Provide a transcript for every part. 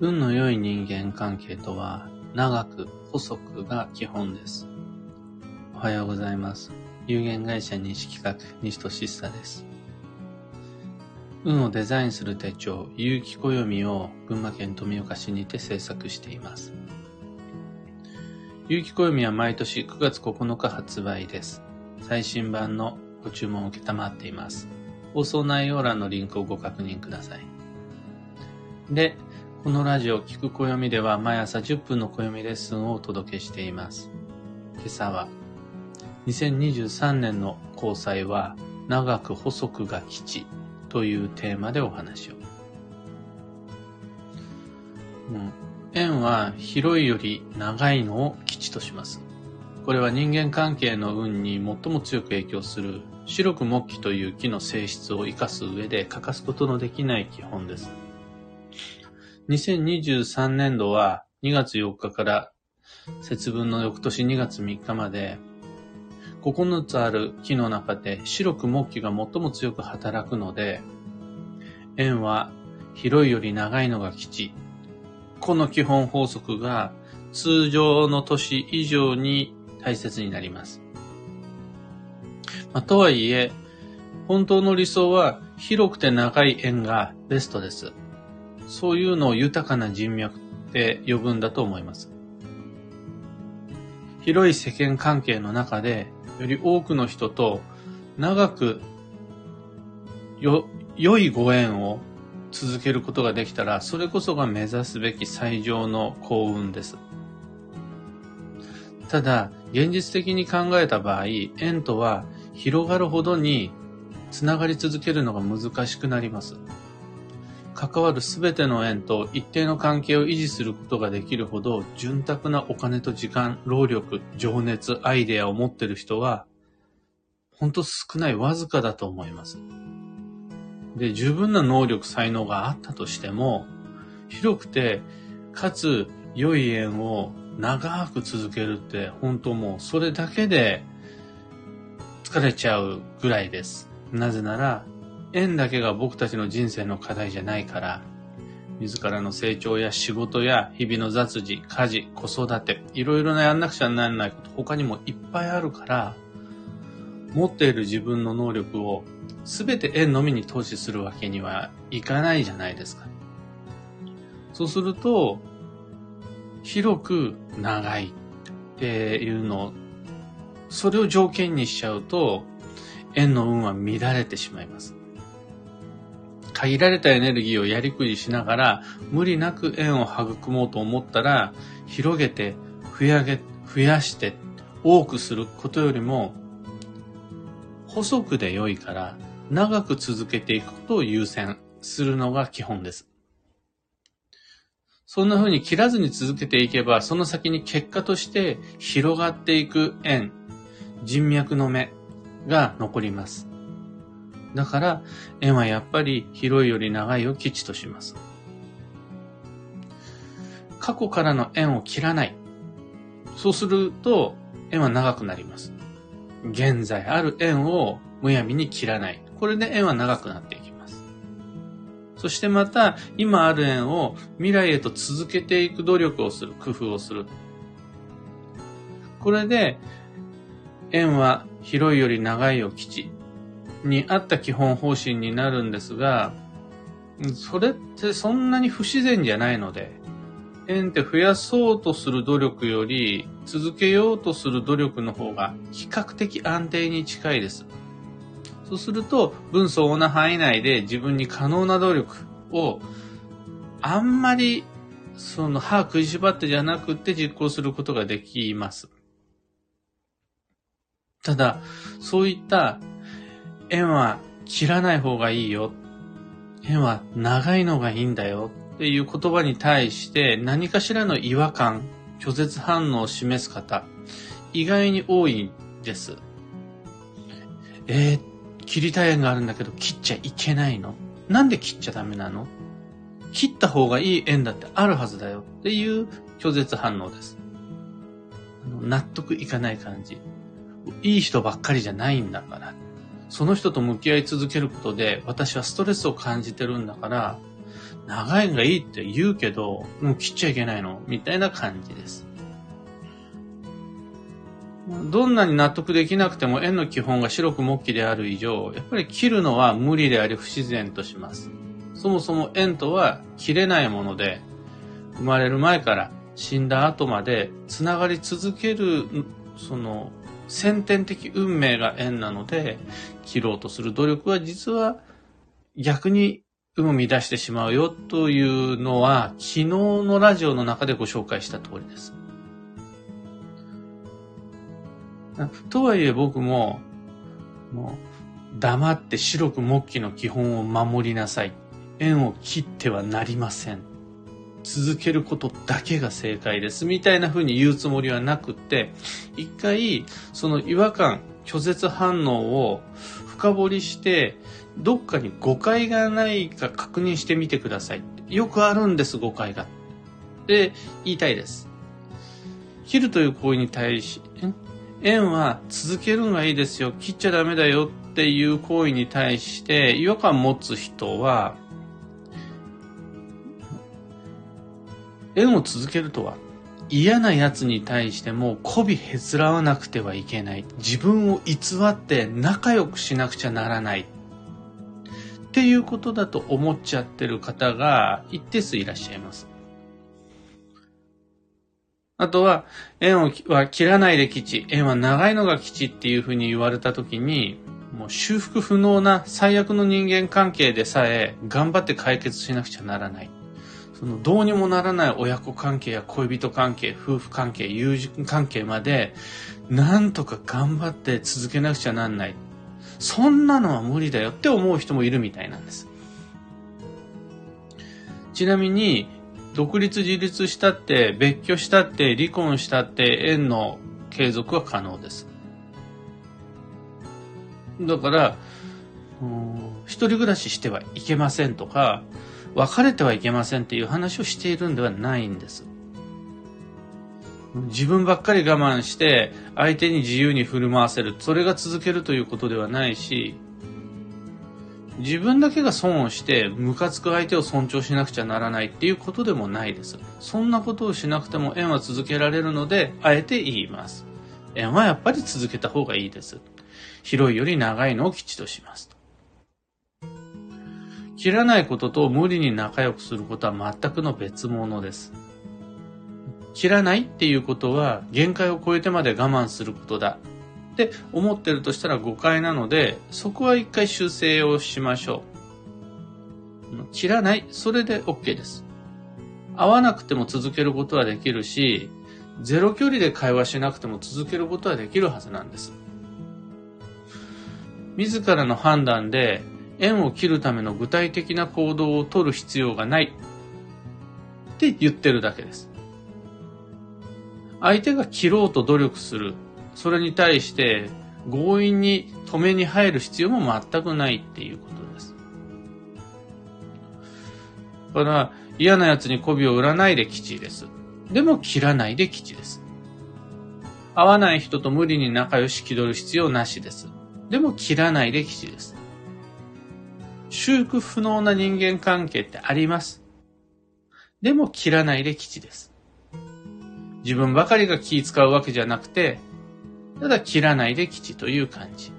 運の良い人間関係とは、長く、細くが基本です。おはようございます。有限会社西企画、西俊久です。運をデザインする手帳、有機暦を群馬県富岡市にて制作しています。有機暦は毎年9月9日発売です。最新版のご注文を受けたまっています。放送内容欄のリンクをご確認ください。で、このラジオ聞く暦では毎朝10分の暦レッスンをお届けしています。今朝は、2023年の交際は長く細くが吉というテーマでお話を。うん、円は広いより長いのを吉とします。これは人間関係の運に最も強く影響する白く木器という木の性質を活かす上で欠かすことのできない基本です。2023年度は2月4日から節分の翌年2月3日まで9つある木の中で白く木器が最も強く働くので円は広いより長いのが吉。この基本法則が通常の年以上に大切になります。まあ、とはいえ、本当の理想は広くて長い円がベストです。そういうのを豊かな人脈って呼ぶんだと思います。広い世間関係の中で、より多くの人と長くよ、良いご縁を続けることができたら、それこそが目指すべき最上の幸運です。ただ、現実的に考えた場合、縁とは広がるほどにつながり続けるのが難しくなります。関わるすべての縁と一定の関係を維持することができるほど、潤沢なお金と時間、労力、情熱、アイデアを持ってる人は、ほんと少ない、わずかだと思います。で、十分な能力、才能があったとしても、広くて、かつ良い縁を長く続けるって、本当もうそれだけで疲れちゃうぐらいです。なぜなら、縁だけが僕たちの人生の課題じゃないから、自らの成長や仕事や日々の雑事、家事、子育て、いろいろなやんなくちゃならないこと他にもいっぱいあるから、持っている自分の能力を全て縁のみに投資するわけにはいかないじゃないですか。そうすると、広く長いっていうの、それを条件にしちゃうと、縁の運は乱れてしまいます。限られたエネルギーをやりくりしながら、無理なく縁を育もうと思ったら、広げて、増やげ、増やして、多くすることよりも、細くで良いから、長く続けていくことを優先するのが基本です。そんな風に切らずに続けていけば、その先に結果として広がっていく縁、人脈の目が残ります。だから、円はやっぱり広いより長いを基地とします。過去からの円を切らない。そうすると、円は長くなります。現在ある円をむやみに切らない。これで円は長くなっていきます。そしてまた、今ある円を未来へと続けていく努力をする、工夫をする。これで、円は広いより長いを基地。に合った基本方針になるんですが、それってそんなに不自然じゃないので、縁って増やそうとする努力より、続けようとする努力の方が比較的安定に近いです。そうすると、分相応な範囲内で自分に可能な努力を、あんまり、その歯食いしばってじゃなくて実行することができます。ただ、そういった縁は切らない方がいいよ。縁は長いのがいいんだよっていう言葉に対して何かしらの違和感、拒絶反応を示す方、意外に多いんです。えー、切りたい縁があるんだけど切っちゃいけないの？なんで切っちゃダメなの？切った方がいい縁だってあるはずだよっていう拒絶反応です。納得いかない感じ。いい人ばっかりじゃないんだから。その人と向き合い続けることで私はストレスを感じてるんだから、長いのがいいって言うけど、もう切っちゃいけないのみたいな感じです。どんなに納得できなくても円の基本が白く木器である以上、やっぱり切るのは無理であり不自然とします。そもそも円とは切れないもので、生まれる前から死んだ後まで繋がり続ける、その先天的運命が縁なので、切ろうとする努力は実は逆に運を乱してしまうよというのは、昨日のラジオの中でご紹介した通りです。とはいえ僕も、もう、黙って白く木器の基本を守りなさい。縁を切ってはなりません。続けることだけが正解です。みたいな風に言うつもりはなくって、一回、その違和感、拒絶反応を深掘りして、どっかに誤解がないか確認してみてください。よくあるんです、誤解が。で、言いたいです。切るという行為に対し、縁は続けるのがいいですよ。切っちゃダメだよっていう行為に対して違和感持つ人は、縁を続けるとは嫌な奴に対しても媚びへつらわなくてはいけない。自分を偽って仲良くしなくちゃならない。っていうことだと思っちゃってる方が一定数いらっしゃいます。あとは、縁は切らないで基地、縁は長いのが基地っていうふうに言われたときに、もう修復不能な最悪の人間関係でさえ頑張って解決しなくちゃならない。そのどうにもならない親子関係や恋人関係、夫婦関係、友人関係まで、なんとか頑張って続けなくちゃなんない。そんなのは無理だよって思う人もいるみたいなんです。ちなみに、独立自立したって、別居したって、離婚したって、縁の継続は可能です。だから、一人暮らししてはいけませんとか、別れてはいけませんっていう話をしているんではないんです。自分ばっかり我慢して相手に自由に振る舞わせる。それが続けるということではないし、自分だけが損をしてムカつく相手を尊重しなくちゃならないっていうことでもないです。そんなことをしなくても縁は続けられるので、あえて言います。縁はやっぱり続けた方がいいです。広いより長いのを吉とします。切らないことと無理に仲良くすることは全くの別物です。切らないっていうことは限界を超えてまで我慢することだって思ってるとしたら誤解なので、そこは一回修正をしましょう。切らない、それで OK です。会わなくても続けることはできるし、ゼロ距離で会話しなくても続けることはできるはずなんです。自らの判断で縁を切るための具体的な行動を取る必要がないって言ってるだけです。相手が切ろうと努力するそれに対して強引に止めに入る必要も全くないっていうことです。だから嫌な奴に媚びを売らないで吉です。でも切らないで吉です。合わない人と無理に仲良し気取る必要なしです。でも切らないで吉です。修復不能な人間関係ってあります。でも切らないで吉です。自分ばかりが気使うわけじゃなくて、ただ切らないで吉という感じ。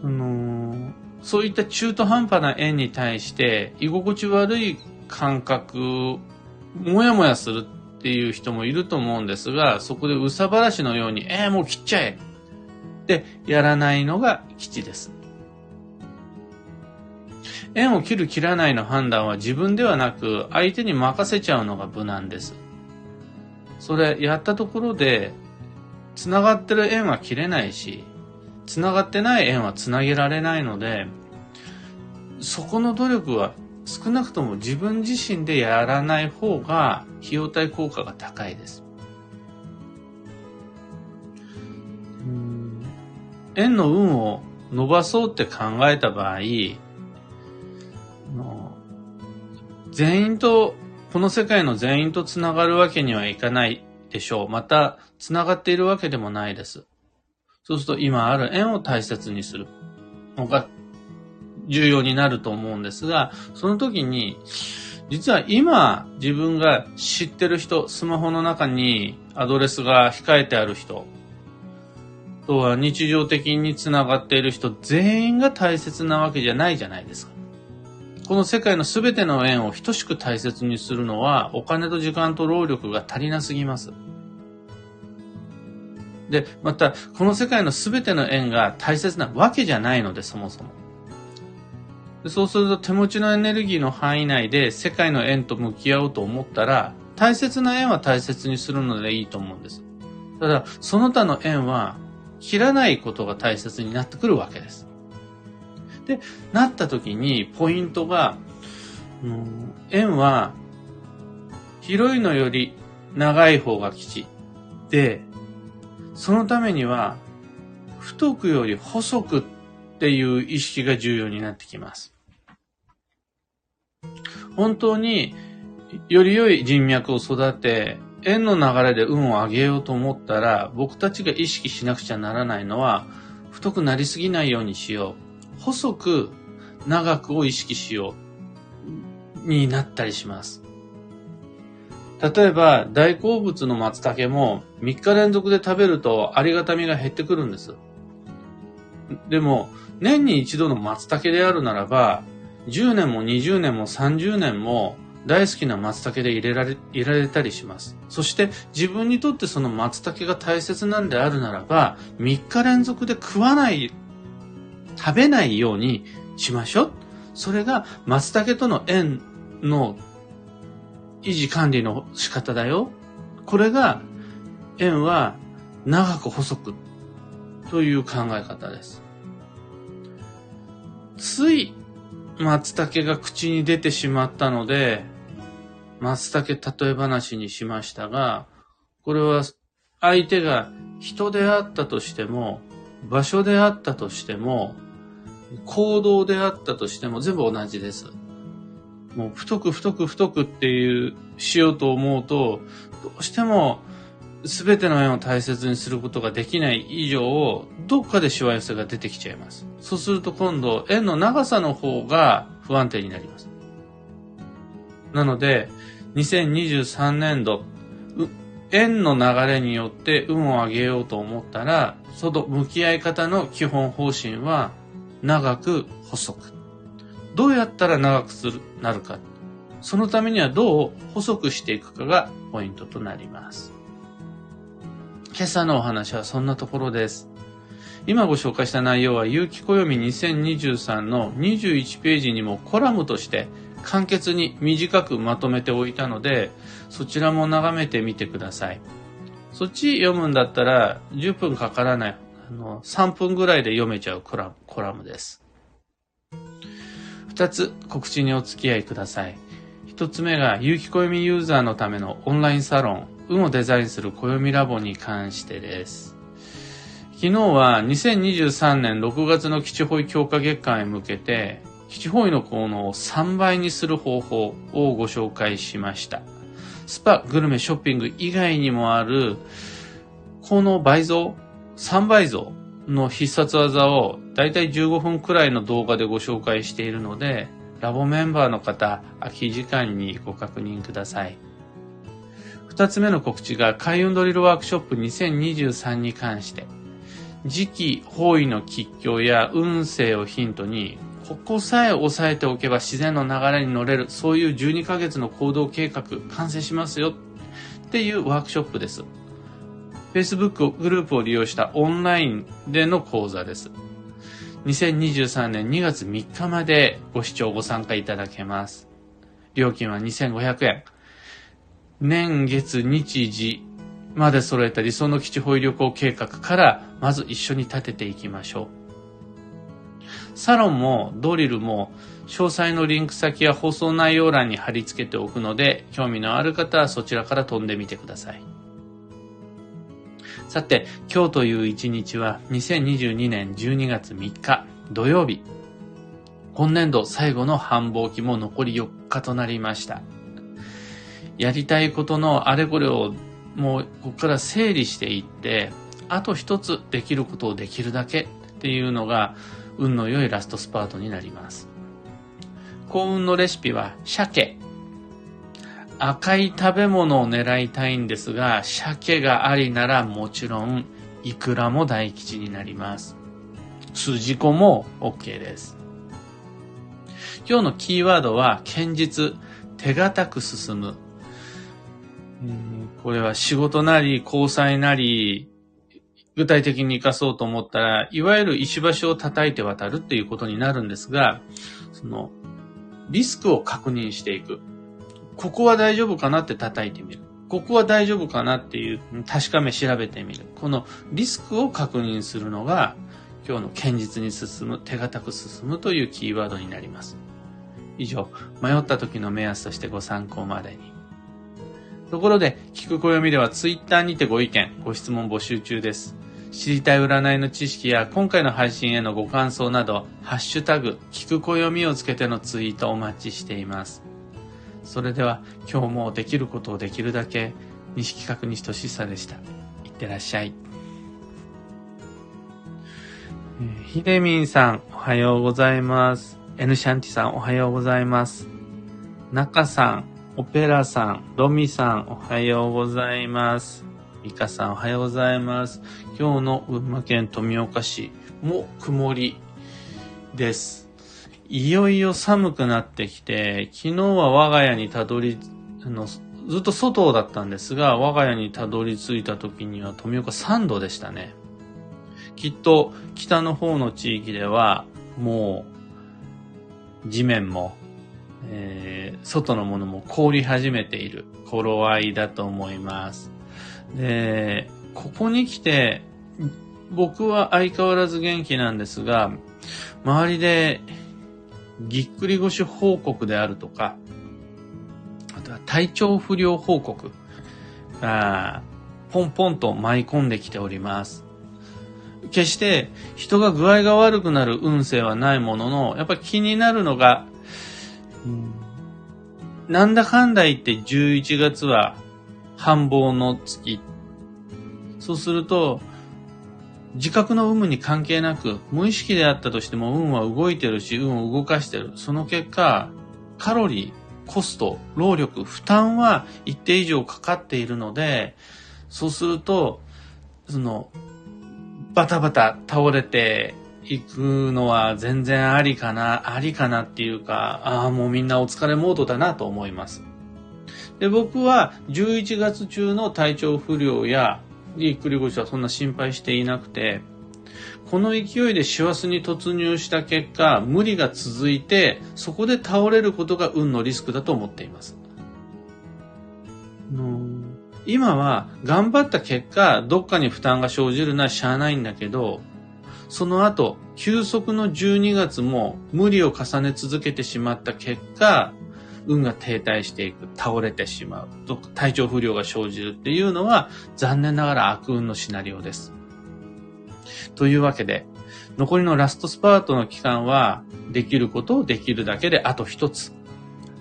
その、そういった中途半端な縁に対して居心地悪い感覚、もやもやするっていう人もいると思うんですが、そこでうさばらしのように、えー、もう切っちゃえってやらないのが吉です。縁を切る切らないの判断は自分ではなく相手に任せちゃうのが無難です。それやったところで繋がってる縁は切れないし、繋がってない縁は繋げられないので、そこの努力は少なくとも自分自身でやらない方が費用対効果が高いです。縁の運を伸ばそうって考えた場合、全員と、この世界の全員と繋がるわけにはいかないでしょう。また、繋がっているわけでもないです。そうすると今ある縁を大切にするのが重要になると思うんですが、その時に、実は今自分が知ってる人、スマホの中にアドレスが控えてある人、とは日常的につながっている人全員が大切なわけじゃないじゃないですか。この世界の全ての縁を等しく大切にするのはお金と時間と労力が足りなすぎます。で、また、この世界の全ての縁が大切なわけじゃないので、そもそも。でそうすると手持ちのエネルギーの範囲内で世界の縁と向き合おうと思ったら、大切な縁は大切にするのでいいと思うんです。ただ、その他の縁は切らないことが大切になってくるわけです。で、なった時にポイントが、うん、円は広いのより長い方が吉。で、そのためには太くより細くっていう意識が重要になってきます。本当により良い人脈を育て、円の流れで運を上げようと思ったら、僕たちが意識しなくちゃならないのは、太くなりすぎないようにしよう。細く、長くを意識しよう。になったりします。例えば、大好物の松茸も3日連続で食べるとありがたみが減ってくるんです。でも、年に一度の松茸であるならば、10年も20年も30年も大好きな松茸で入れられ、入れられたりします。そして自分にとってその松茸が大切なんであるならば、3日連続で食わない、食べないようにしましょう。それが松茸との縁の維持管理の仕方だよ。これが縁は長く細くという考え方です。つい松茸が口に出てしまったので、松茸例え話にしましたが、これは相手が人であったとしても、場所であったとしても、行動であったとしても全部同じです。もう太く太く太くっていう、しようと思うと、どうしても全ての縁を大切にすることができない以上、どっかでしわ寄せが出てきちゃいます。そうすると今度、円の長さの方が不安定になります。なので、2023年度、円の流れによって運を上げようと思ったら、その向き合い方の基本方針は、長く細く。どうやったら長くする、なるか。そのためにはどう細くしていくかがポイントとなります。今朝のお話はそんなところです。今ご紹介した内容は、有機暦2023の21ページにもコラムとして簡潔に短くまとめておいたので、そちらも眺めてみてください。そっち読むんだったら10分かからない、あの、3分ぐらいで読めちゃうコラムコラムです。2つ告知にお付き合いください。1つ目が、有機暦ユーザーのためのオンラインサロン、運をデザインする暦ラボに関してです。昨日は2023年6月の基地保育強化月間へ向けて、基地方位の効能を3倍にする方法をご紹介しました。スパ、グルメ、ショッピング以外にもある、この倍増、3倍増の必殺技をだいたい15分くらいの動画でご紹介しているので、ラボメンバーの方、空き時間にご確認ください。二つ目の告知が開運ドリルワークショップ2023に関して、時期、方位の吉凶や運勢をヒントにここさえ押さえておけば自然の流れに乗れる、そういう12ヶ月の行動計画完成しますよっていうワークショップです。Facebook グループを利用したオンラインでの講座です。2023年2月3日までご視聴ご参加いただけます。料金は2500円。年月日時まで揃えた理想の基地保育旅行計画からまず一緒に立てていきましょう。サロンもドリルも詳細のリンク先や放送内容欄に貼り付けておくので、興味のある方はそちらから飛んでみてください。さて、今日という一日は2022年12月3日土曜日。今年度最後の繁忙期も残り4日となりました。やりたいことのあれこれをもうここから整理していって、あと一つできることをできるだけっていうのが運の良いラストスパートになります。幸運のレシピは鮭。赤い食べ物を狙いたいんですが、鮭がありならもちろん、イクラも大吉になります。筋子も OK です。今日のキーワードは、堅実、手堅く進む。うんこれは仕事なり、交際なり、具体的に活かそうと思ったら、いわゆる石橋を叩いて渡るっていうことになるんですが、その、リスクを確認していく。ここは大丈夫かなって叩いてみる。ここは大丈夫かなっていう確かめ調べてみる。このリスクを確認するのが今日の堅実に進む、手堅く進むというキーワードになります。以上、迷った時の目安としてご参考までに。ところで、聞く暦ではツイッターにてご意見、ご質問募集中です。知りたい占いの知識や今回の配信へのご感想など、ハッシュタグ、聞く暦をつけてのツイートお待ちしています。それでは、今日もできることをできるだけ、西企画西俊久でした。いってらっしゃい。ひでみんさん、おはようございます。エヌシャンティさん、おはようございます。ナカさん、オペラさん、ロミさん、おはようございます。ミカさんおはようございます。今日の群馬県富岡市も曇りです。いよいよ寒くなってきて、昨日は我が家にたどり、あの、ずっと外だったんですが、我が家にたどり着いた時には富岡3度でしたね。きっと北の方の地域ではもう地面も、えー、外のものも凍り始めている頃合いだと思います。で、ここに来て、僕は相変わらず元気なんですが、周りで、ぎっくり腰報告であるとか、あとは体調不良報告が、ポンポンと舞い込んできております。決して人が具合が悪くなる運勢はないものの、やっぱり気になるのが、なんだかんだ言って11月は繁忙の月。そうすると、自覚の有無に関係なく、無意識であったとしても運は動いてるし、運を動かしてる。その結果、カロリー、コスト、労力、負担は一定以上かかっているので、そうすると、その、バタバタ倒れていくのは全然ありかな、ありかなっていうか、ああ、もうみんなお疲れモードだなと思います。で、僕は11月中の体調不良やぎっくり腰はそんな心配していなくて、この勢いで師走に突入した結果、無理が続いて、そこで倒れることが運のリスクだと思っています。今は頑張った結果、どっかに負担が生じるのはしゃあないんだけど、その後、休息の12月も無理を重ね続けてしまった結果、運が停滞していく、倒れてしまう、体調不良が生じるっていうのは残念ながら悪運のシナリオです。というわけで、残りのラストスパートの期間は、できることをできるだけであと一つ。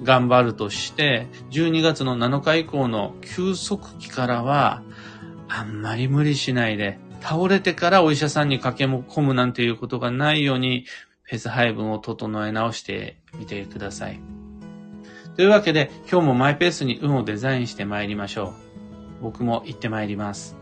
頑張るとして、12月の7日以降の休息期からは、あんまり無理しないで、倒れてからお医者さんに駆け込むなんていうことがないように、フェス配分を整え直してみてください。というわけで、今日もマイペースに運をデザインして参りましょう。僕も行って参ります。